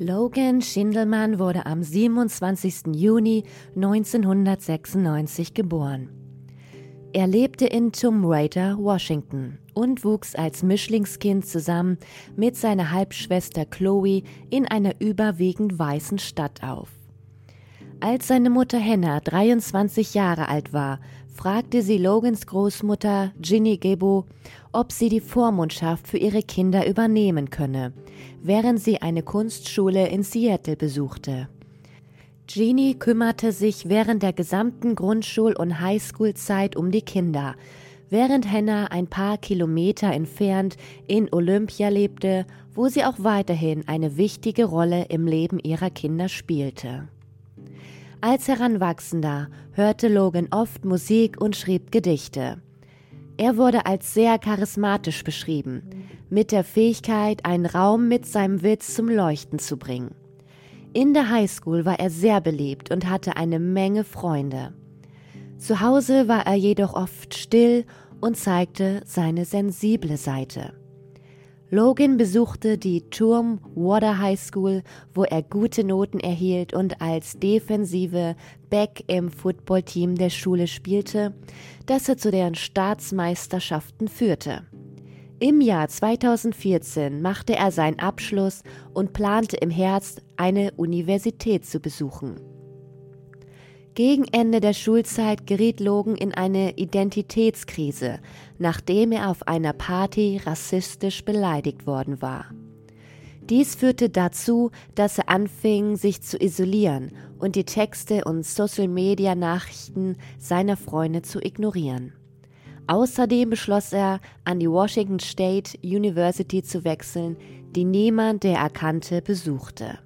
Logan Schindelmann wurde am 27. Juni 1996 geboren. Er lebte in Tomb Raider, Washington und wuchs als Mischlingskind zusammen mit seiner Halbschwester Chloe in einer überwiegend weißen Stadt auf. Als seine Mutter Hannah 23 Jahre alt war, fragte sie Logans Großmutter Ginny Gebo, ob sie die Vormundschaft für ihre Kinder übernehmen könne, während sie eine Kunstschule in Seattle besuchte. Jeannie kümmerte sich während der gesamten Grundschul- und Highschool-Zeit um die Kinder, während Hannah ein paar Kilometer entfernt in Olympia lebte, wo sie auch weiterhin eine wichtige Rolle im Leben ihrer Kinder spielte. Als Heranwachsender hörte Logan oft Musik und schrieb Gedichte. Er wurde als sehr charismatisch beschrieben, mit der Fähigkeit, einen Raum mit seinem Witz zum Leuchten zu bringen. In der Highschool war er sehr beliebt und hatte eine Menge Freunde. Zu Hause war er jedoch oft still und zeigte seine sensible Seite. Logan besuchte die Turm Water High School, wo er gute Noten erhielt und als defensive Back im Footballteam der Schule spielte, das er zu deren Staatsmeisterschaften führte. Im Jahr 2014 machte er seinen Abschluss und plante im Herbst eine Universität zu besuchen. Gegen Ende der Schulzeit geriet Logan in eine Identitätskrise, nachdem er auf einer Party rassistisch beleidigt worden war. Dies führte dazu, dass er anfing, sich zu isolieren und die Texte und Social-Media-Nachrichten seiner Freunde zu ignorieren. Außerdem beschloss er, an die Washington State University zu wechseln, die niemand, der er kannte, besuchte.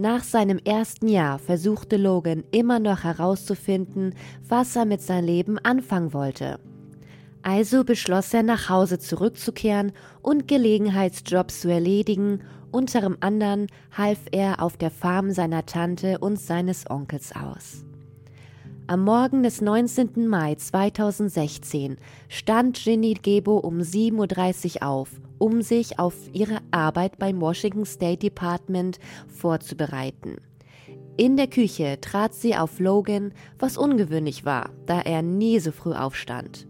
Nach seinem ersten Jahr versuchte Logan immer noch herauszufinden, was er mit seinem Leben anfangen wollte. Also beschloss er nach Hause zurückzukehren und Gelegenheitsjobs zu erledigen, unter anderem half er auf der Farm seiner Tante und seines Onkels aus. Am Morgen des 19. Mai 2016 stand Ginny Gebo um 7.30 Uhr auf um sich auf ihre Arbeit beim Washington State Department vorzubereiten. In der Küche trat sie auf Logan, was ungewöhnlich war, da er nie so früh aufstand.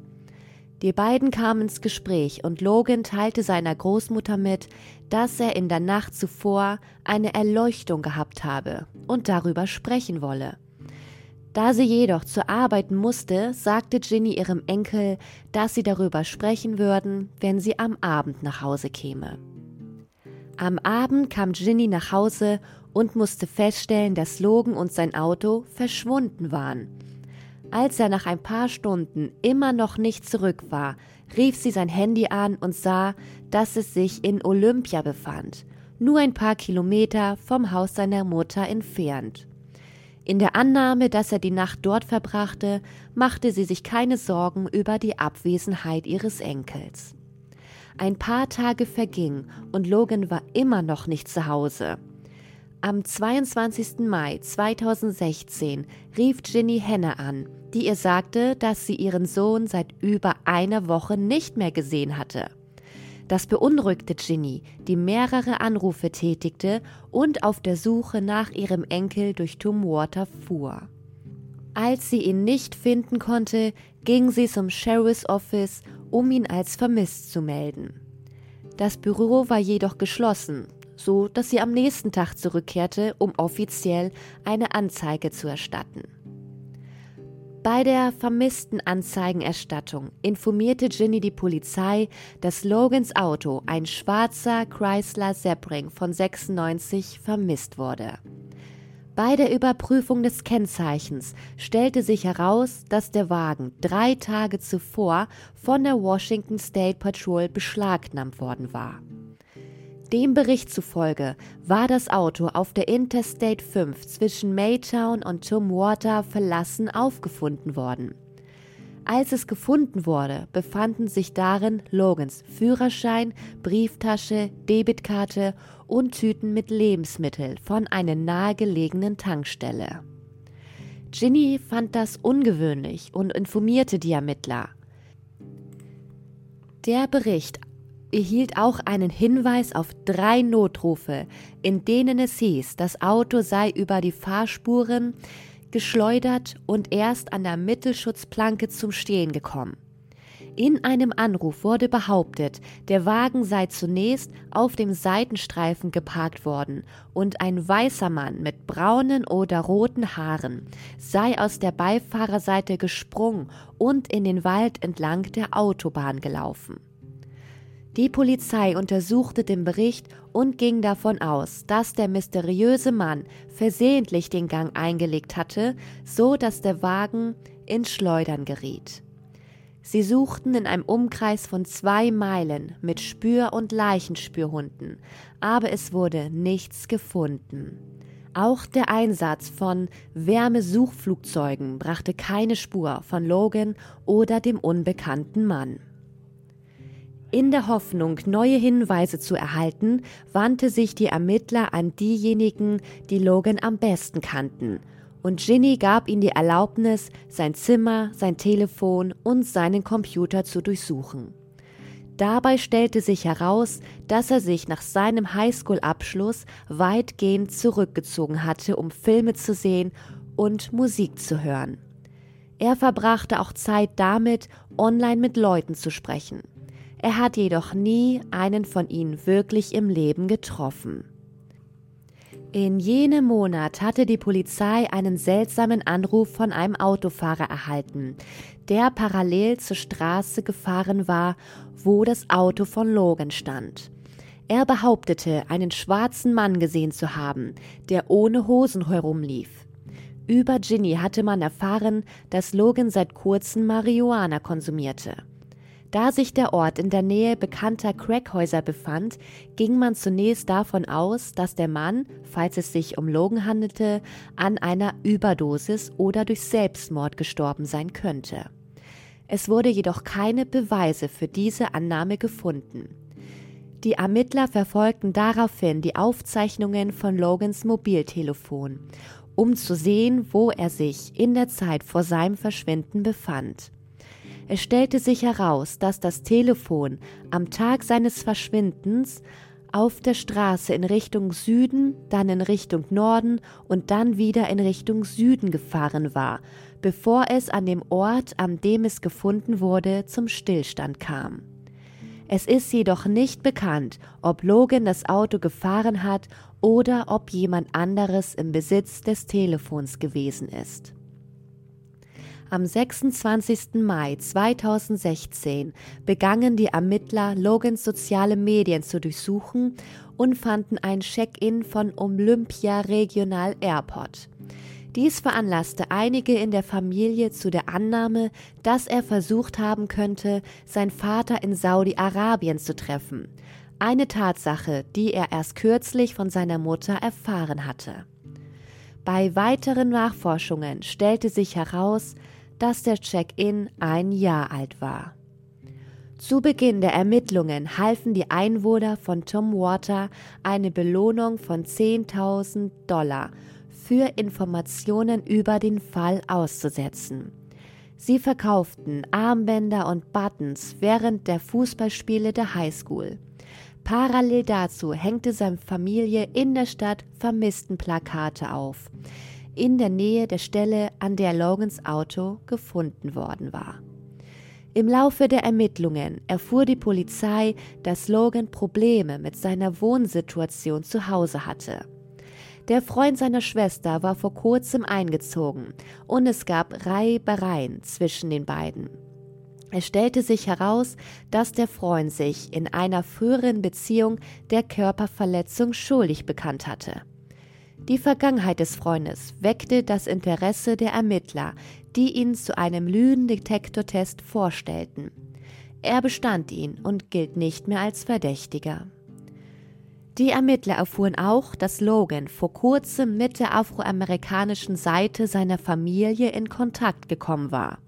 Die beiden kamen ins Gespräch und Logan teilte seiner Großmutter mit, dass er in der Nacht zuvor eine Erleuchtung gehabt habe und darüber sprechen wolle. Da sie jedoch zur Arbeit musste, sagte Ginny ihrem Enkel, dass sie darüber sprechen würden, wenn sie am Abend nach Hause käme. Am Abend kam Ginny nach Hause und musste feststellen, dass Logan und sein Auto verschwunden waren. Als er nach ein paar Stunden immer noch nicht zurück war, rief sie sein Handy an und sah, dass es sich in Olympia befand, nur ein paar Kilometer vom Haus seiner Mutter entfernt. In der Annahme, dass er die Nacht dort verbrachte, machte sie sich keine Sorgen über die Abwesenheit ihres Enkels. Ein paar Tage vergingen und Logan war immer noch nicht zu Hause. Am 22. Mai 2016 rief Ginny Henne an, die ihr sagte, dass sie ihren Sohn seit über einer Woche nicht mehr gesehen hatte. Das beunruhigte Ginny, die mehrere Anrufe tätigte und auf der Suche nach ihrem Enkel durch Tumwater fuhr. Als sie ihn nicht finden konnte, ging sie zum Sheriff's Office, um ihn als vermisst zu melden. Das Büro war jedoch geschlossen, so dass sie am nächsten Tag zurückkehrte, um offiziell eine Anzeige zu erstatten. Bei der vermissten Anzeigenerstattung informierte Ginny die Polizei, dass Logans Auto, ein schwarzer Chrysler Sebring von 96, vermisst wurde. Bei der Überprüfung des Kennzeichens stellte sich heraus, dass der Wagen drei Tage zuvor von der Washington State Patrol beschlagnahmt worden war. Dem Bericht zufolge war das Auto auf der Interstate 5 zwischen Maytown und Tumwater verlassen aufgefunden worden. Als es gefunden wurde, befanden sich darin Logans Führerschein, Brieftasche, Debitkarte und Tüten mit Lebensmitteln von einer nahegelegenen Tankstelle. Ginny fand das ungewöhnlich und informierte die Ermittler. Der Bericht erhielt auch einen Hinweis auf drei Notrufe, in denen es hieß, das Auto sei über die Fahrspuren geschleudert und erst an der Mittelschutzplanke zum Stehen gekommen. In einem Anruf wurde behauptet, der Wagen sei zunächst auf dem Seitenstreifen geparkt worden und ein weißer Mann mit braunen oder roten Haaren sei aus der Beifahrerseite gesprungen und in den Wald entlang der Autobahn gelaufen. Die Polizei untersuchte den Bericht und ging davon aus, dass der mysteriöse Mann versehentlich den Gang eingelegt hatte, so dass der Wagen ins Schleudern geriet. Sie suchten in einem Umkreis von zwei Meilen mit Spür- und Leichenspürhunden, aber es wurde nichts gefunden. Auch der Einsatz von Wärmesuchflugzeugen brachte keine Spur von Logan oder dem unbekannten Mann. In der Hoffnung, neue Hinweise zu erhalten, wandte sich die Ermittler an diejenigen, die Logan am besten kannten. Und Ginny gab ihm die Erlaubnis, sein Zimmer, sein Telefon und seinen Computer zu durchsuchen. Dabei stellte sich heraus, dass er sich nach seinem Highschool-Abschluss weitgehend zurückgezogen hatte, um Filme zu sehen und Musik zu hören. Er verbrachte auch Zeit damit, online mit Leuten zu sprechen. Er hat jedoch nie einen von ihnen wirklich im Leben getroffen. In jenem Monat hatte die Polizei einen seltsamen Anruf von einem Autofahrer erhalten, der parallel zur Straße gefahren war, wo das Auto von Logan stand. Er behauptete, einen schwarzen Mann gesehen zu haben, der ohne Hosen herumlief. Über Ginny hatte man erfahren, dass Logan seit kurzem Marihuana konsumierte. Da sich der Ort in der Nähe bekannter Crackhäuser befand, ging man zunächst davon aus, dass der Mann, falls es sich um Logan handelte, an einer Überdosis oder durch Selbstmord gestorben sein könnte. Es wurde jedoch keine Beweise für diese Annahme gefunden. Die Ermittler verfolgten daraufhin die Aufzeichnungen von Logans Mobiltelefon, um zu sehen, wo er sich in der Zeit vor seinem Verschwinden befand. Es stellte sich heraus, dass das Telefon am Tag seines Verschwindens auf der Straße in Richtung Süden, dann in Richtung Norden und dann wieder in Richtung Süden gefahren war, bevor es an dem Ort, an dem es gefunden wurde, zum Stillstand kam. Es ist jedoch nicht bekannt, ob Logan das Auto gefahren hat oder ob jemand anderes im Besitz des Telefons gewesen ist. Am 26. Mai 2016 begannen die Ermittler, Logans soziale Medien zu durchsuchen und fanden ein Check-in von Olympia Regional Airport. Dies veranlasste einige in der Familie zu der Annahme, dass er versucht haben könnte, sein Vater in Saudi-Arabien zu treffen. Eine Tatsache, die er erst kürzlich von seiner Mutter erfahren hatte. Bei weiteren Nachforschungen stellte sich heraus, dass der Check-in ein Jahr alt war. Zu Beginn der Ermittlungen halfen die Einwohner von Tom Water eine Belohnung von 10.000 Dollar für Informationen über den Fall auszusetzen. Sie verkauften Armbänder und Buttons während der Fußballspiele der Highschool. Parallel dazu hängte seine Familie in der Stadt Vermisstenplakate auf in der Nähe der Stelle, an der Logans Auto gefunden worden war. Im Laufe der Ermittlungen erfuhr die Polizei, dass Logan Probleme mit seiner Wohnsituation zu Hause hatte. Der Freund seiner Schwester war vor kurzem eingezogen und es gab Reibereien zwischen den beiden. Es stellte sich heraus, dass der Freund sich in einer früheren Beziehung der Körperverletzung schuldig bekannt hatte. Die Vergangenheit des Freundes weckte das Interesse der Ermittler, die ihn zu einem Lügendetektortest vorstellten. Er bestand ihn und gilt nicht mehr als Verdächtiger. Die Ermittler erfuhren auch, dass Logan vor kurzem mit der afroamerikanischen Seite seiner Familie in Kontakt gekommen war.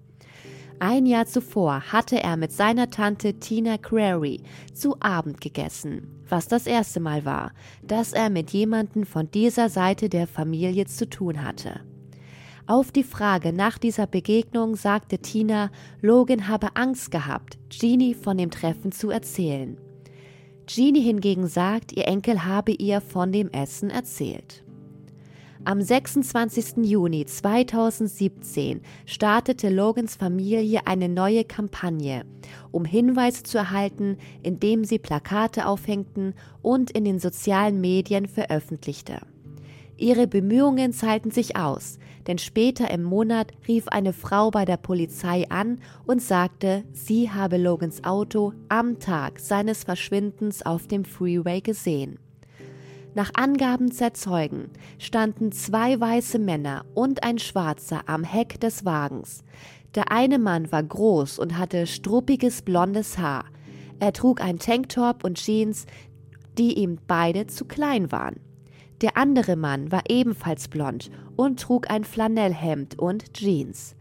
Ein Jahr zuvor hatte er mit seiner Tante Tina Crary zu Abend gegessen, was das erste Mal war, dass er mit jemandem von dieser Seite der Familie zu tun hatte. Auf die Frage nach dieser Begegnung sagte Tina, Logan habe Angst gehabt, Jeannie von dem Treffen zu erzählen. Jeannie hingegen sagt, ihr Enkel habe ihr von dem Essen erzählt. Am 26. Juni 2017 startete Logans Familie eine neue Kampagne, um Hinweise zu erhalten, indem sie Plakate aufhängten und in den sozialen Medien veröffentlichte. Ihre Bemühungen zahlten sich aus, denn später im Monat rief eine Frau bei der Polizei an und sagte, sie habe Logans Auto am Tag seines Verschwindens auf dem Freeway gesehen. Nach Angaben der Zeugen standen zwei weiße Männer und ein schwarzer am Heck des Wagens. Der eine Mann war groß und hatte struppiges blondes Haar. Er trug ein Tanktop und Jeans, die ihm beide zu klein waren. Der andere Mann war ebenfalls blond und trug ein Flanellhemd und Jeans.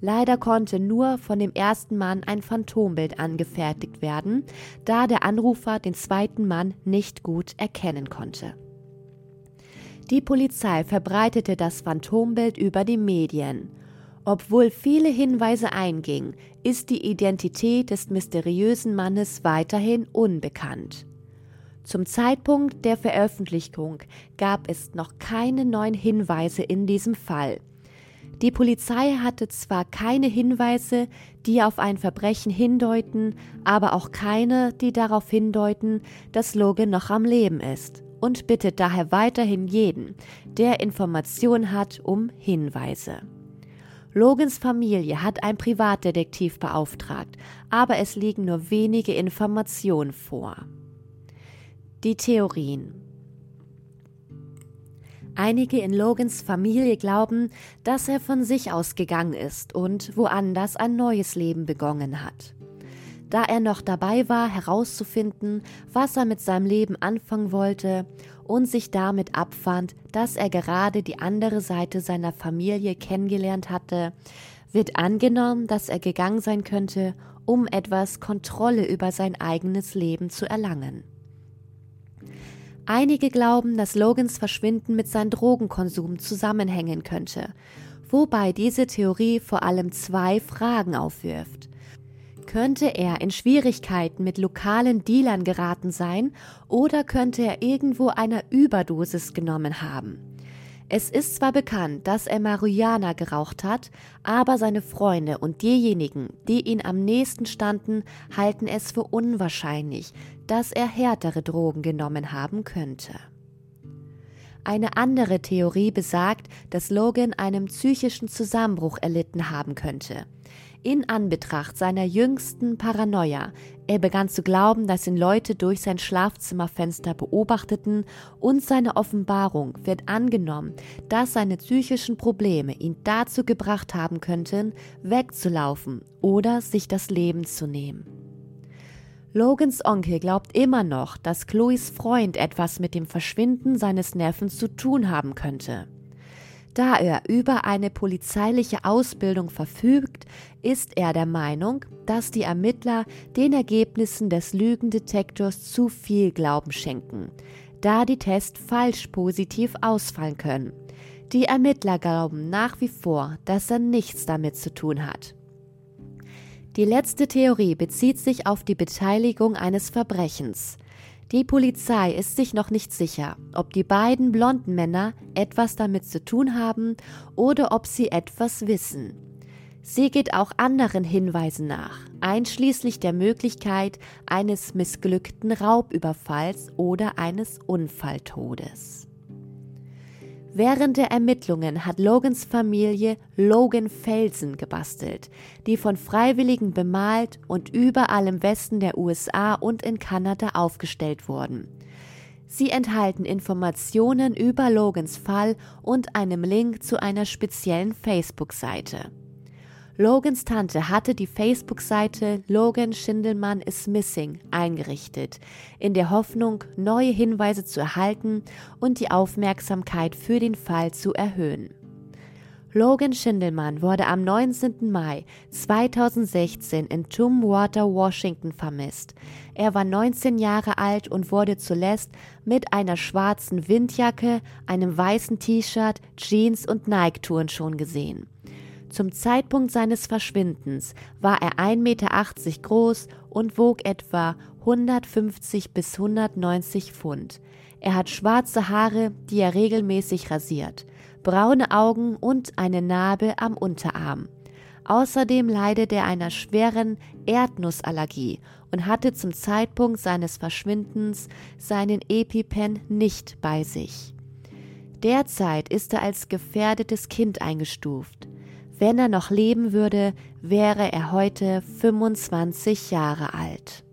Leider konnte nur von dem ersten Mann ein Phantombild angefertigt werden, da der Anrufer den zweiten Mann nicht gut erkennen konnte. Die Polizei verbreitete das Phantombild über die Medien. Obwohl viele Hinweise eingingen, ist die Identität des mysteriösen Mannes weiterhin unbekannt. Zum Zeitpunkt der Veröffentlichung gab es noch keine neuen Hinweise in diesem Fall. Die Polizei hatte zwar keine Hinweise, die auf ein Verbrechen hindeuten, aber auch keine, die darauf hindeuten, dass Logan noch am Leben ist und bittet daher weiterhin jeden, der Informationen hat, um Hinweise. Logans Familie hat ein Privatdetektiv beauftragt, aber es liegen nur wenige Informationen vor. Die Theorien Einige in Logans Familie glauben, dass er von sich ausgegangen ist und woanders ein neues Leben begonnen hat. Da er noch dabei war, herauszufinden, was er mit seinem Leben anfangen wollte und sich damit abfand, dass er gerade die andere Seite seiner Familie kennengelernt hatte, wird angenommen, dass er gegangen sein könnte, um etwas Kontrolle über sein eigenes Leben zu erlangen. Einige glauben, dass Logans Verschwinden mit seinem Drogenkonsum zusammenhängen könnte, wobei diese Theorie vor allem zwei Fragen aufwirft. Könnte er in Schwierigkeiten mit lokalen Dealern geraten sein oder könnte er irgendwo einer Überdosis genommen haben? Es ist zwar bekannt, dass er Marihuana geraucht hat, aber seine Freunde und diejenigen, die ihn am nächsten standen, halten es für unwahrscheinlich, dass er härtere Drogen genommen haben könnte. Eine andere Theorie besagt, dass Logan einen psychischen Zusammenbruch erlitten haben könnte in Anbetracht seiner jüngsten Paranoia. Er begann zu glauben, dass ihn Leute durch sein Schlafzimmerfenster beobachteten und seine Offenbarung wird angenommen, dass seine psychischen Probleme ihn dazu gebracht haben könnten, wegzulaufen oder sich das Leben zu nehmen. Logans Onkel glaubt immer noch, dass Chloes Freund etwas mit dem Verschwinden seines Neffen zu tun haben könnte. Da er über eine polizeiliche Ausbildung verfügt, ist er der Meinung, dass die Ermittler den Ergebnissen des Lügendetektors zu viel Glauben schenken, da die Tests falsch positiv ausfallen können. Die Ermittler glauben nach wie vor, dass er nichts damit zu tun hat. Die letzte Theorie bezieht sich auf die Beteiligung eines Verbrechens. Die Polizei ist sich noch nicht sicher, ob die beiden blonden Männer etwas damit zu tun haben oder ob sie etwas wissen. Sie geht auch anderen Hinweisen nach, einschließlich der Möglichkeit eines missglückten Raubüberfalls oder eines Unfalltodes. Während der Ermittlungen hat Logans Familie Logan Felsen gebastelt, die von Freiwilligen bemalt und überall im Westen der USA und in Kanada aufgestellt wurden. Sie enthalten Informationen über Logans Fall und einem Link zu einer speziellen Facebook-Seite. Logans Tante hatte die Facebook-Seite Logan Schindelmann is Missing eingerichtet, in der Hoffnung, neue Hinweise zu erhalten und die Aufmerksamkeit für den Fall zu erhöhen. Logan Schindelmann wurde am 19. Mai 2016 in Tumwater, Washington vermisst. Er war 19 Jahre alt und wurde zuletzt mit einer schwarzen Windjacke, einem weißen T-Shirt, Jeans und Nike-Touren schon gesehen. Zum Zeitpunkt seines Verschwindens war er 1,80 Meter groß und wog etwa 150 bis 190 Pfund. Er hat schwarze Haare, die er regelmäßig rasiert, braune Augen und eine Narbe am Unterarm. Außerdem leidet er einer schweren Erdnussallergie und hatte zum Zeitpunkt seines Verschwindens seinen EpiPen nicht bei sich. Derzeit ist er als gefährdetes Kind eingestuft. Wenn er noch leben würde, wäre er heute 25 Jahre alt.